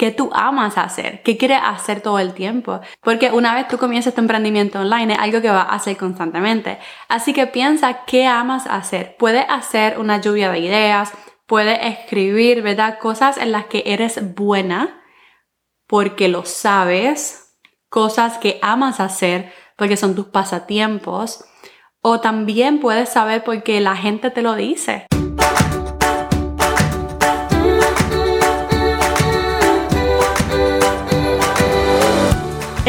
qué tú amas hacer, qué quieres hacer todo el tiempo. Porque una vez tú comienzas tu emprendimiento online es algo que vas a hacer constantemente. Así que piensa qué amas hacer. Puedes hacer una lluvia de ideas, puedes escribir, ¿verdad? Cosas en las que eres buena porque lo sabes, cosas que amas hacer porque son tus pasatiempos. O también puedes saber porque la gente te lo dice.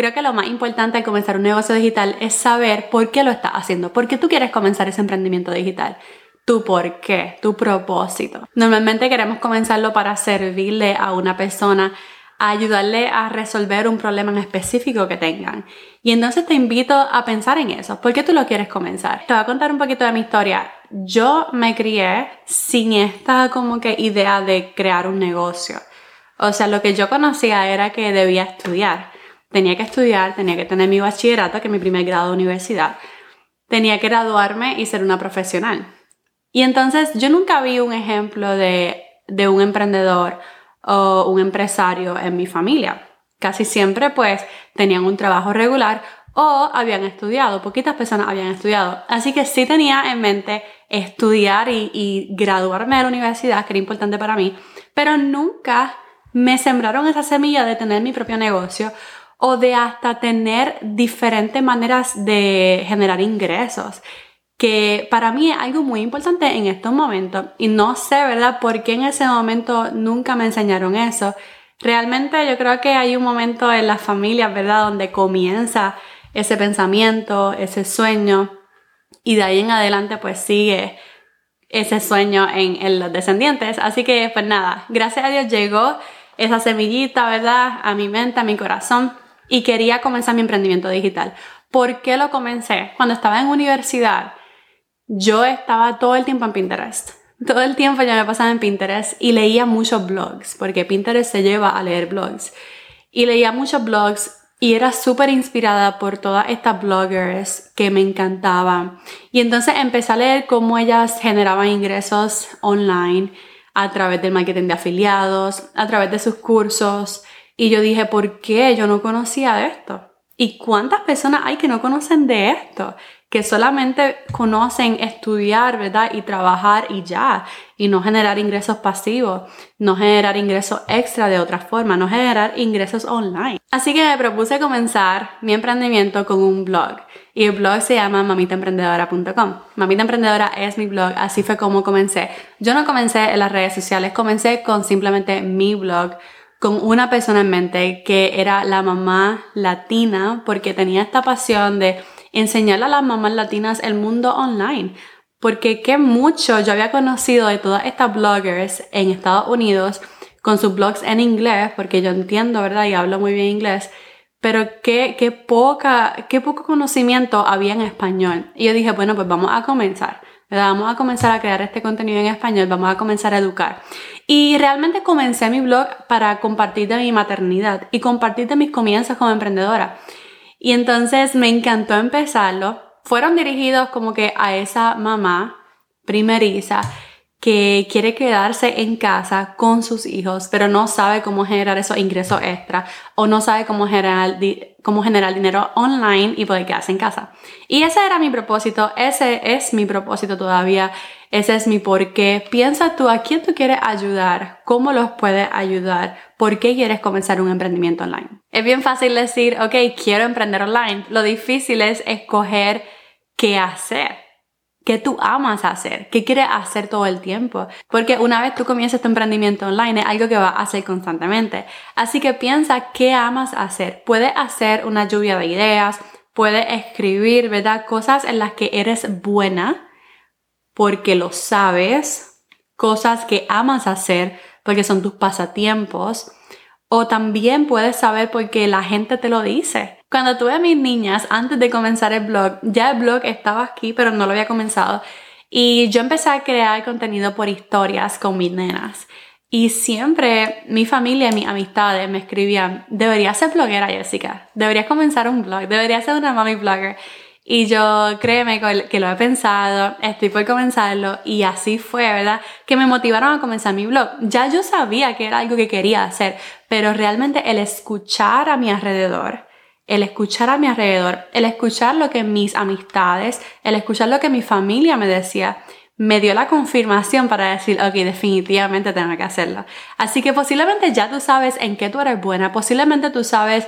Creo que lo más importante al comenzar un negocio digital es saber por qué lo estás haciendo, por qué tú quieres comenzar ese emprendimiento digital. Tu por qué, tu propósito. Normalmente queremos comenzarlo para servirle a una persona, ayudarle a resolver un problema en específico que tengan. Y entonces te invito a pensar en eso. ¿Por qué tú lo quieres comenzar? Te voy a contar un poquito de mi historia. Yo me crié sin esta como que idea de crear un negocio. O sea, lo que yo conocía era que debía estudiar tenía que estudiar, tenía que tener mi bachillerato, que es mi primer grado de universidad, tenía que graduarme y ser una profesional. Y entonces yo nunca vi un ejemplo de, de un emprendedor o un empresario en mi familia. Casi siempre pues tenían un trabajo regular o habían estudiado, poquitas personas habían estudiado. Así que sí tenía en mente estudiar y, y, graduarme de la universidad, que era importante para mí, pero nunca me sembraron esa semilla de tener mi propio negocio o de hasta tener diferentes maneras de generar ingresos, que para mí es algo muy importante en estos momentos y no sé, ¿verdad?, por qué en ese momento nunca me enseñaron eso. Realmente yo creo que hay un momento en las familias, ¿verdad?, donde comienza ese pensamiento, ese sueño y de ahí en adelante pues sigue ese sueño en, los descendientes. Así que pues nada, gracias a Dios llegó esa semillita, ¿verdad?, a mi mente, a mi corazón y quería comenzar mi emprendimiento digital. ¿Por qué lo comencé? Cuando estaba en universidad, yo estaba todo el tiempo en Pinterest. Todo el tiempo yo me pasaba en Pinterest y leía muchos blogs, porque Pinterest se lleva a leer blogs. Y leía muchos blogs y era súper inspirada por todas estas bloggers que me encantaban. Y entonces empecé a leer cómo ellas generaban ingresos online a través del marketing de afiliados, a través de sus cursos, y yo dije, ¿por qué yo no conocía de esto? ¿Y cuántas personas hay que no conocen de esto? Que solamente conocen estudiar, ¿verdad? Y trabajar y ya. Y no generar ingresos pasivos, no generar ingresos extra de otra forma, no generar ingresos online. Así que me propuse comenzar mi emprendimiento con un blog. Y el blog se llama mamitaemprendedora.com. Mamita Emprendedora es mi blog, así fue como comencé. Yo no comencé en las redes sociales, comencé con simplemente mi blog con una persona en mente que era la mamá latina porque tenía esta pasión de enseñarle a las mamás latinas el mundo online. Porque qué mucho yo había conocido de todas estas bloggers en Estados Unidos con sus blogs en inglés, porque yo entiendo, ¿verdad? Y hablo muy bien inglés, pero qué, qué, poca, qué poco conocimiento había en español. Y yo dije, bueno, pues vamos a comenzar. Vamos a comenzar a crear este contenido en español, vamos a comenzar a educar. Y realmente comencé mi blog para compartir de mi maternidad y compartir de mis comienzos como emprendedora. Y entonces me encantó empezarlo. Fueron dirigidos como que a esa mamá primeriza que quiere quedarse en casa con sus hijos, pero no sabe cómo generar esos ingresos extra o no sabe cómo generar, cómo generar dinero online y poder quedarse en casa. Y ese era mi propósito, ese es mi propósito todavía, ese es mi porqué. Piensa tú a quién tú quieres ayudar, cómo los puedes ayudar, por qué quieres comenzar un emprendimiento online. Es bien fácil decir, ok, quiero emprender online. Lo difícil es escoger qué hacer qué tú amas hacer, qué quieres hacer todo el tiempo. Porque una vez tú comienzas tu emprendimiento online es algo que vas a hacer constantemente. Así que piensa qué amas hacer. Puedes hacer una lluvia de ideas, puedes escribir, ¿verdad? Cosas en las que eres buena porque lo sabes, cosas que amas hacer porque son tus pasatiempos. O también puedes saber porque la gente te lo dice. Cuando tuve a mis niñas, antes de comenzar el blog, ya el blog estaba aquí, pero no lo había comenzado. Y yo empecé a crear contenido por historias con mis nenas. Y siempre mi familia y mis amistades me escribían, deberías ser bloguera, Jessica. Deberías comenzar un blog. Deberías ser una mami blogger. Y yo créeme que lo he pensado, estoy por comenzarlo y así fue, ¿verdad? Que me motivaron a comenzar mi blog. Ya yo sabía que era algo que quería hacer, pero realmente el escuchar a mi alrededor, el escuchar a mi alrededor, el escuchar lo que mis amistades, el escuchar lo que mi familia me decía, me dio la confirmación para decir, ok, definitivamente tengo que hacerlo. Así que posiblemente ya tú sabes en qué tú eres buena, posiblemente tú sabes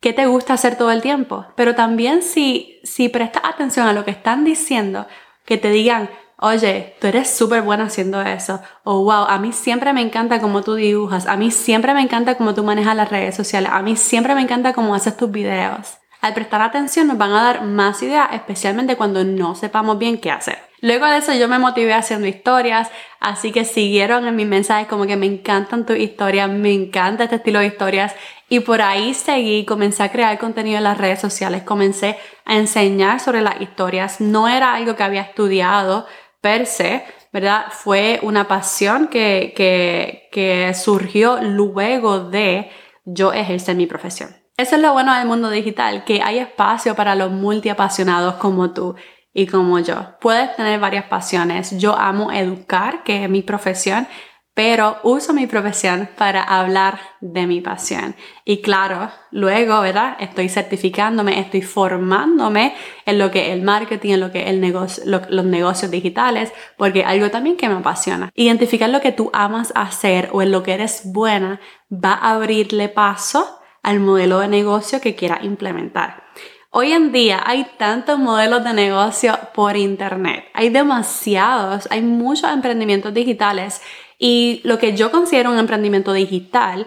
qué te gusta hacer todo el tiempo, pero también si, si prestas atención a lo que están diciendo, que te digan, oye, tú eres súper buena haciendo eso, o wow, a mí siempre me encanta cómo tú dibujas, a mí siempre me encanta cómo tú manejas las redes sociales, a mí siempre me encanta cómo haces tus videos. Al prestar atención nos van a dar más ideas, especialmente cuando no sepamos bien qué hacer. Luego de eso yo me motivé haciendo historias, así que siguieron en mis mensajes como que me encantan tus historias, me encanta este estilo de historias. Y por ahí seguí, comencé a crear contenido en las redes sociales, comencé a enseñar sobre las historias, no era algo que había estudiado per se, ¿verdad? Fue una pasión que, que, que surgió luego de yo ejercer mi profesión. Eso es lo bueno del mundo digital, que hay espacio para los multiapasionados como tú y como yo. Puedes tener varias pasiones. Yo amo educar, que es mi profesión, pero uso mi profesión para hablar de mi pasión. Y claro, luego, ¿verdad? Estoy certificándome, estoy formándome en lo que es el marketing, en lo que es el negocio, los negocios digitales, porque algo también que me apasiona. Identificar lo que tú amas hacer o en lo que eres buena va a abrirle paso al modelo de negocio que quieras implementar. Hoy en día hay tantos modelos de negocio por internet, hay demasiados, hay muchos emprendimientos digitales y lo que yo considero un emprendimiento digital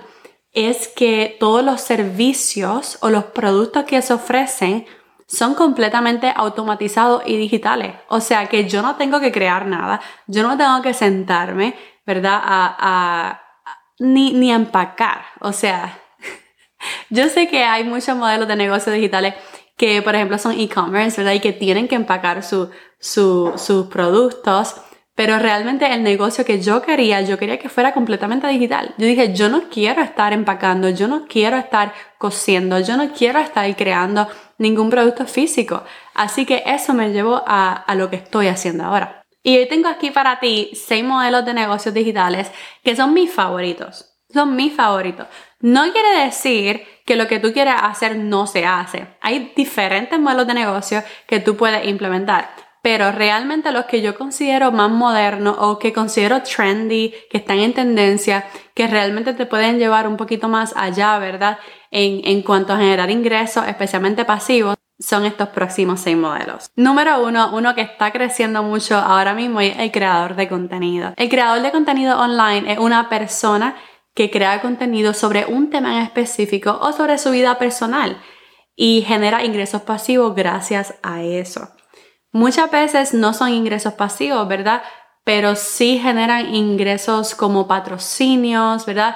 es que todos los servicios o los productos que se ofrecen son completamente automatizados y digitales. O sea que yo no tengo que crear nada, yo no tengo que sentarme, ¿verdad? Ni, ni empacar. O sea, yo sé que hay muchos modelos de negocios digitales que por ejemplo son e-commerce, ¿verdad? Y que tienen que empacar sus productos. Pero realmente el negocio que yo quería, yo quería que fuera completamente digital. Yo dije, yo no quiero estar empacando, yo no quiero estar cosiendo, yo no quiero estar creando ningún producto físico. Así que eso me llevó a, lo que estoy haciendo ahora. Y hoy tengo aquí para ti seis modelos de negocios digitales que son mis favoritos. Son mis favoritos. No quiere decir que lo que tú quieres hacer no se hace. Hay diferentes modelos de negocio que tú puedes implementar, pero realmente los que yo considero más modernos o que considero trendy, que están en tendencia, que realmente te pueden llevar un poquito más allá, ¿verdad? En, en cuanto a generar ingresos, especialmente pasivos, son estos próximos seis modelos. Número uno, uno que está creciendo mucho ahora mismo es el creador de contenido. El creador de contenido online es una persona que crea contenido sobre un tema en específico o sobre su vida personal y genera ingresos pasivos gracias a eso. Muchas veces no son ingresos pasivos, ¿verdad? Pero sí generan ingresos como patrocinios, ¿verdad?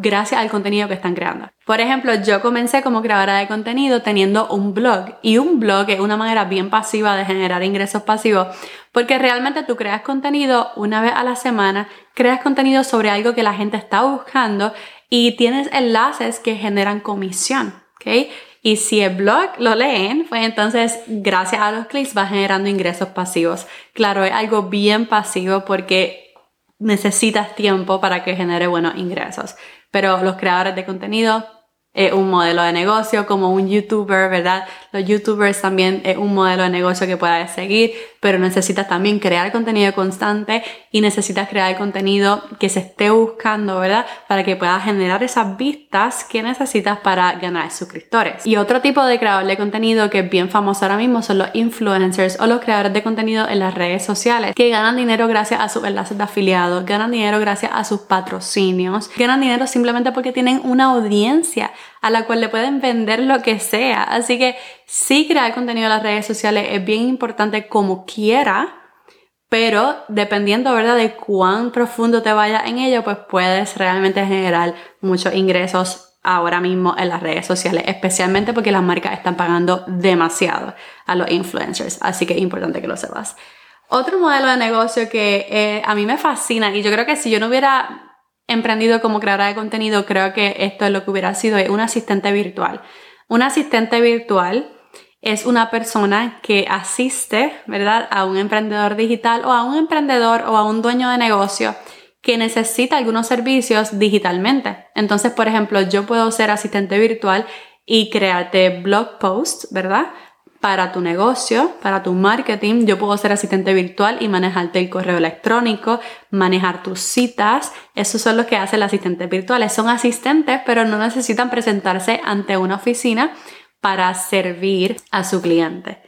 gracias al contenido que están creando. Por ejemplo, yo comencé como creadora de contenido teniendo un blog y un blog es una manera bien pasiva de generar ingresos pasivos porque realmente tú creas contenido una vez a la semana, creas contenido sobre algo que la gente está buscando y tienes enlaces que generan comisión, ¿ok? Y si el blog lo leen, pues entonces gracias a los clics va generando ingresos pasivos. Claro, es algo bien pasivo porque necesitas tiempo para que genere buenos ingresos pero los creadores de contenido es un modelo de negocio, como un youtuber, ¿verdad? Los youtubers también es un modelo de negocio que puedes seguir, pero necesitas también crear contenido constante y necesitas crear contenido que se esté buscando, ¿verdad? Para que puedas generar esas vistas que necesitas para ganar suscriptores. Y otro tipo de creador de contenido que es bien famoso ahora mismo son los influencers o los creadores de contenido en las redes sociales, que ganan dinero gracias a sus enlaces de afiliados, ganan dinero gracias a sus patrocinios, ganan dinero simplemente porque tienen una audiencia a la cual le pueden vender lo que sea. Así que sí crear contenido en las redes sociales es bien importante como quiera, pero dependiendo, ¿verdad?, de cuán profundo te vayas en ello, pues puedes realmente generar muchos ingresos ahora mismo en las redes sociales, especialmente porque las marcas están pagando demasiado a los influencers, así que es importante que lo sepas. Otro modelo de negocio que eh, a mí me fascina y yo creo que si yo no hubiera emprendido como creadora de contenido, creo que esto es lo que hubiera sido un asistente virtual. Un asistente virtual es una persona que asiste, ¿verdad?, a un emprendedor digital o a un emprendedor o a un dueño de negocio que necesita algunos servicios digitalmente. Entonces, por ejemplo, yo puedo ser asistente virtual y crearte blog posts, ¿verdad? Para tu negocio, para tu marketing, yo puedo ser asistente virtual y manejarte el correo electrónico, manejar tus citas. Eso son lo que hace el asistente virtual. Son asistentes, pero no necesitan presentarse ante una oficina para servir a su cliente.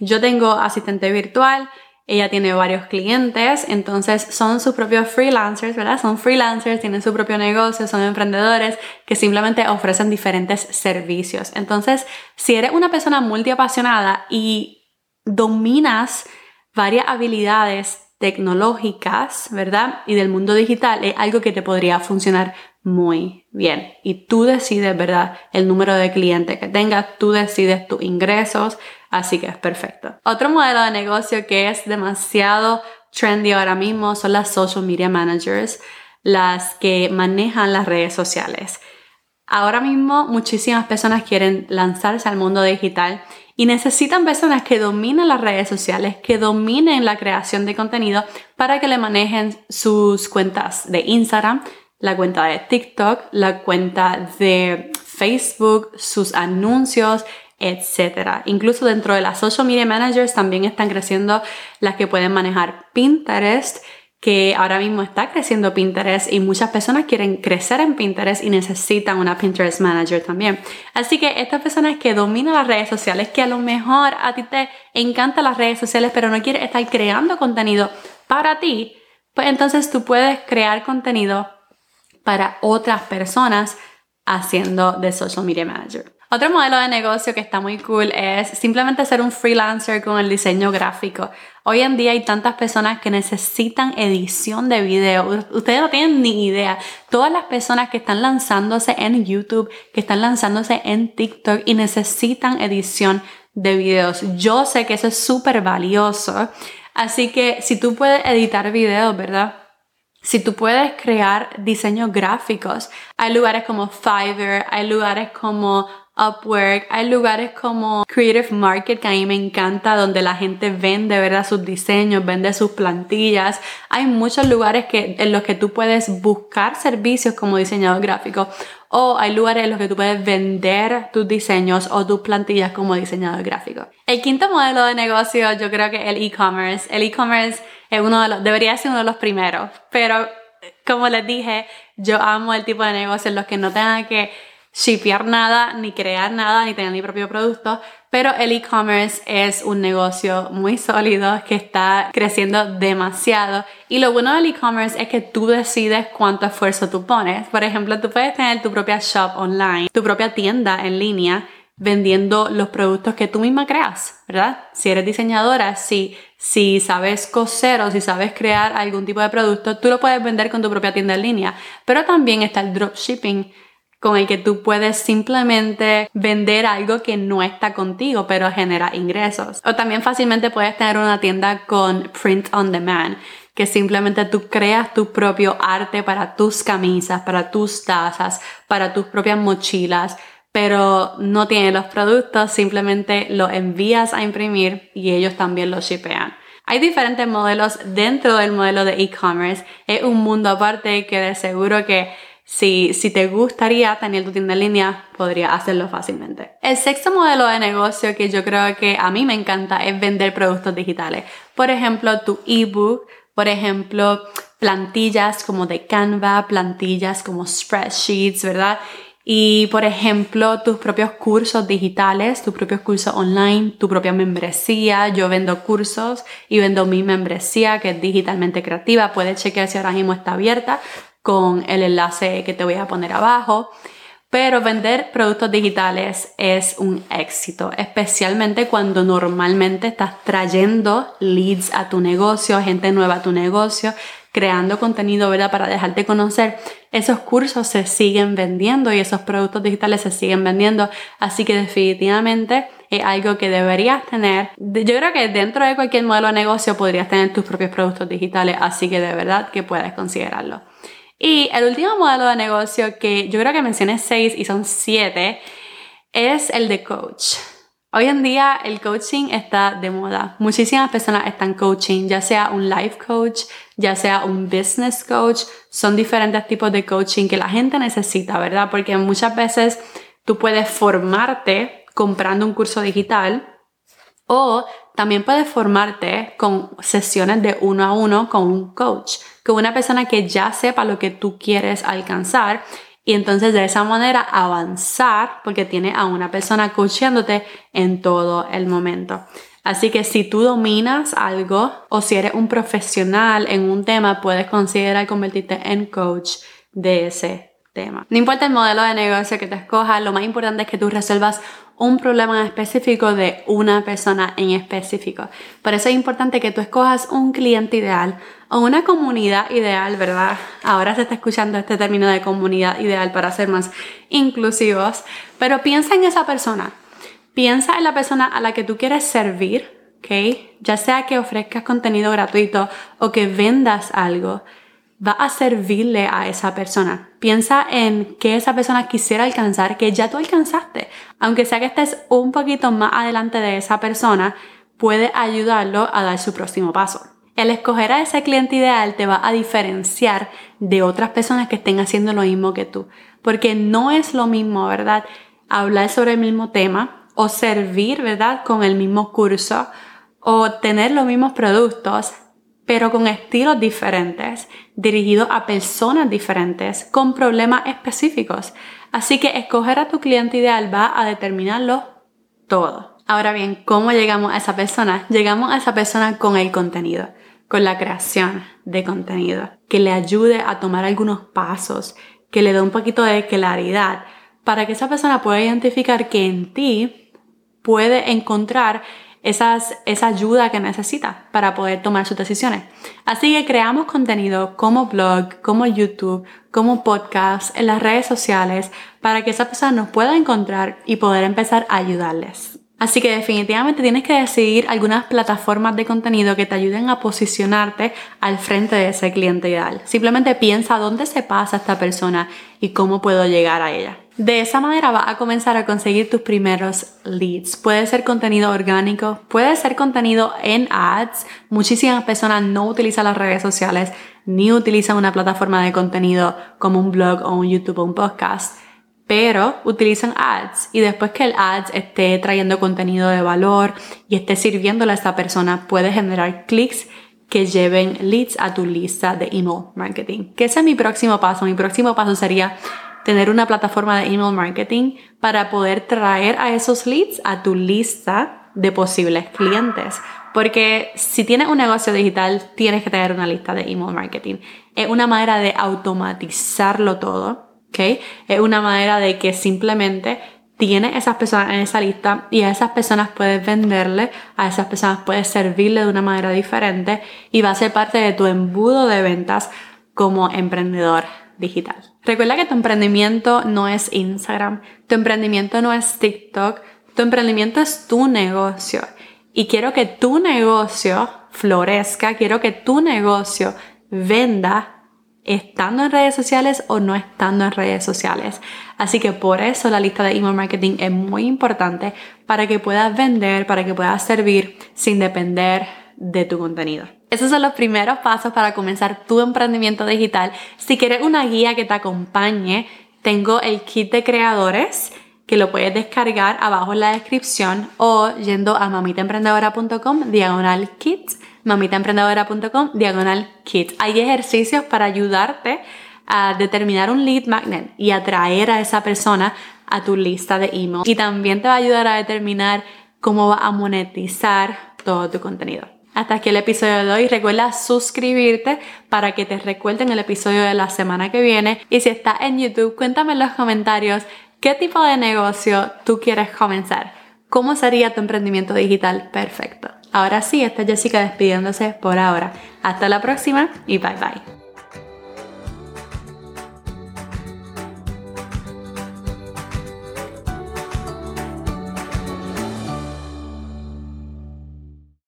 Yo tengo asistente virtual, ella tiene varios clientes, entonces son sus propios freelancers, ¿verdad? Son freelancers, tienen su propio negocio, son emprendedores que simplemente ofrecen diferentes servicios. Entonces, si eres una persona multiapasionada y dominas varias habilidades tecnológicas, ¿verdad? Y del mundo digital, es algo que te podría funcionar muy bien. Y tú decides, ¿verdad? El número de clientes que tengas, tú decides tus ingresos, así que es perfecto. Otro modelo de negocio que es demasiado trendy ahora mismo son las social media managers, las que manejan las redes sociales. Ahora mismo muchísimas personas quieren lanzarse al mundo digital y necesitan personas que dominen las redes sociales, que dominen la creación de contenido para que le manejen sus cuentas de Instagram, la cuenta de TikTok, la cuenta de Facebook, sus anuncios, etc. Incluso dentro de las social media managers también están creciendo las que pueden manejar Pinterest, que ahora mismo está creciendo Pinterest y muchas personas quieren crecer en Pinterest y necesitan una Pinterest manager también. Así que estas personas que dominan las redes sociales, que a lo mejor a ti te encantan las redes sociales, pero no quieres estar creando contenido para ti, pues entonces tú puedes crear contenido para otras personas haciendo de social media manager. Otro modelo de negocio que está muy cool es simplemente ser un freelancer con el diseño gráfico. Hoy en día hay tantas personas que necesitan edición de video. Ustedes no tienen ni idea. Todas las personas que están lanzándose en YouTube, que están lanzándose en TikTok y necesitan edición de videos. Yo sé que eso es súper valioso. Así que si tú puedes editar videos, ¿verdad? Si tú puedes crear diseños gráficos, hay lugares como Fiverr, hay lugares como Upwork, hay lugares como Creative Market que a mí me encanta, donde la gente vende, ¿verdad? Sus diseños, vende sus plantillas. Hay muchos lugares que, en los que tú puedes buscar servicios como diseñador gráfico o hay lugares en los que tú puedes vender tus diseños o tus plantillas como diseñador gráfico. El quinto modelo de negocio yo creo que el e-commerce. El e-commerce es uno de los, debería ser uno de los primeros, pero como les dije, yo amo el tipo de negocio en los que no tengan que shipear nada, ni crear nada, ni tener mi propio producto, pero el e-commerce es un negocio muy sólido que está creciendo demasiado y lo bueno del e-commerce es que tú decides cuánto esfuerzo tú pones. Por ejemplo, tú puedes tener tu propia shop online, tu propia tienda en línea vendiendo los productos que tú misma creas, ¿verdad? Si eres diseñadora, si, si sabes coser o si sabes crear algún tipo de producto, tú lo puedes vender con tu propia tienda en línea. Pero también está el dropshipping, con el que tú puedes simplemente vender algo que no está contigo, pero genera ingresos. O también fácilmente puedes tener una tienda con print on demand, que simplemente tú creas tu propio arte para tus camisas, para tus tazas, para tus propias mochilas, pero no tienes los productos, simplemente los envías a imprimir y ellos también los shipean. Hay diferentes modelos dentro del modelo de e-commerce. Es un mundo aparte que de seguro que si, si te gustaría tener tu tienda en línea, podría hacerlo fácilmente. El sexto modelo de negocio que yo creo que a mí me encanta es vender productos digitales. Por ejemplo, tu ebook, por ejemplo, plantillas como de Canva, plantillas como spreadsheets, ¿verdad? Y por ejemplo, tus propios cursos digitales, tus propios cursos online, tu propia membresía. Yo vendo cursos y vendo mi membresía que es digitalmente creativa. Puedes chequear si ahora mismo está abierta con el enlace que te voy a poner abajo. Pero vender productos digitales es un éxito, especialmente cuando normalmente estás trayendo leads a tu negocio, gente nueva a tu negocio, creando contenido, ¿verdad? Para dejarte conocer, esos cursos se siguen vendiendo y esos productos digitales se siguen vendiendo. Así que definitivamente es algo que deberías tener. Yo creo que dentro de cualquier modelo de negocio podrías tener tus propios productos digitales, así que de verdad que puedes considerarlo. Y el último modelo de negocio que yo creo que mencioné seis y son siete es el de coach. Hoy en día el coaching está de moda. Muchísimas personas están coaching, ya sea un life coach, ya sea un business coach. Son diferentes tipos de coaching que la gente necesita, ¿verdad? Porque muchas veces tú puedes formarte comprando un curso digital o también puedes formarte con sesiones de uno a uno con un coach, con una persona que ya sepa lo que tú quieres alcanzar y entonces de esa manera avanzar porque tiene a una persona coachándote en todo el momento. Así que si tú dominas algo o si eres un profesional en un tema, puedes considerar convertirte en coach de ese tema. No importa el modelo de negocio que te escojas, lo más importante es que tú resuelvas un problema específico de una persona en específico. Por eso es importante que tú escojas un cliente ideal o una comunidad ideal, ¿verdad? Ahora se está escuchando este término de comunidad ideal para ser más inclusivos, pero piensa en esa persona. Piensa en la persona a la que tú quieres servir, ¿ok? Ya sea que ofrezcas contenido gratuito o que vendas algo va a servirle a esa persona. Piensa en que esa persona quisiera alcanzar, que ya tú alcanzaste. Aunque sea que estés un poquito más adelante de esa persona, puede ayudarlo a dar su próximo paso. El escoger a ese cliente ideal te va a diferenciar de otras personas que estén haciendo lo mismo que tú. Porque no es lo mismo, ¿verdad? Hablar sobre el mismo tema o servir, ¿verdad? Con el mismo curso o tener los mismos productos pero con estilos diferentes, dirigidos a personas diferentes, con problemas específicos. Así que escoger a tu cliente ideal va a determinarlo todo. Ahora bien, ¿cómo llegamos a esa persona? Llegamos a esa persona con el contenido, con la creación de contenido, que le ayude a tomar algunos pasos, que le dé un poquito de claridad, para que esa persona pueda identificar que en ti puede encontrar esas, esa ayuda que necesita para poder tomar sus decisiones. Así que creamos contenido como blog, como YouTube, como podcast, en las redes sociales, para que esa persona nos pueda encontrar y poder empezar a ayudarles. Así que definitivamente tienes que decidir algunas plataformas de contenido que te ayuden a posicionarte al frente de ese cliente ideal. Simplemente piensa dónde se pasa esta persona y cómo puedo llegar a ella. De esa manera vas a comenzar a conseguir tus primeros leads. Puede ser contenido orgánico, puede ser contenido en ads. Muchísimas personas no utilizan las redes sociales ni utilizan una plataforma de contenido como un blog o un YouTube o un podcast, pero utilizan ads y después que el ads esté trayendo contenido de valor y esté sirviéndole a esta persona, puede generar clics que lleven leads a tu lista de email marketing. Que ese es mi próximo paso. Mi próximo paso sería tener una plataforma de email marketing para poder traer a esos leads a tu lista de posibles clientes. Porque si tienes un negocio digital, tienes que tener una lista de email marketing. Es una manera de automatizarlo todo, ¿ok? Es una manera de que simplemente tienes esas personas en esa lista y a esas personas puedes venderle, a esas personas puedes servirle de una manera diferente y va a ser parte de tu embudo de ventas como emprendedor digital. Recuerda que tu emprendimiento no es Instagram, tu emprendimiento no es TikTok, tu emprendimiento es tu negocio. Y quiero que tu negocio florezca, quiero que tu negocio venda estando en redes sociales o no estando en redes sociales. Así que por eso la lista de email marketing es muy importante para que puedas vender, para que puedas servir sin depender de tu contenido. Esos son los primeros pasos para comenzar tu emprendimiento digital. Si quieres una guía que te acompañe, tengo el kit de creadores que lo puedes descargar abajo en la descripción o yendo a mamitaemprendedora.com diagonal kit, mamitaemprendedora.com diagonal kit. Hay ejercicios para ayudarte a determinar un lead magnet y atraer a esa persona a tu lista de email. Y también te va a ayudar a determinar cómo va a monetizar todo tu contenido. Hasta aquí el episodio de hoy. Recuerda suscribirte para que te recuerden el episodio de la semana que viene. Y si estás en YouTube, cuéntame en los comentarios qué tipo de negocio tú quieres comenzar. ¿Cómo sería tu emprendimiento digital perfecto? Ahora sí, esta es Jessica despidiéndose por ahora. Hasta la próxima y bye bye.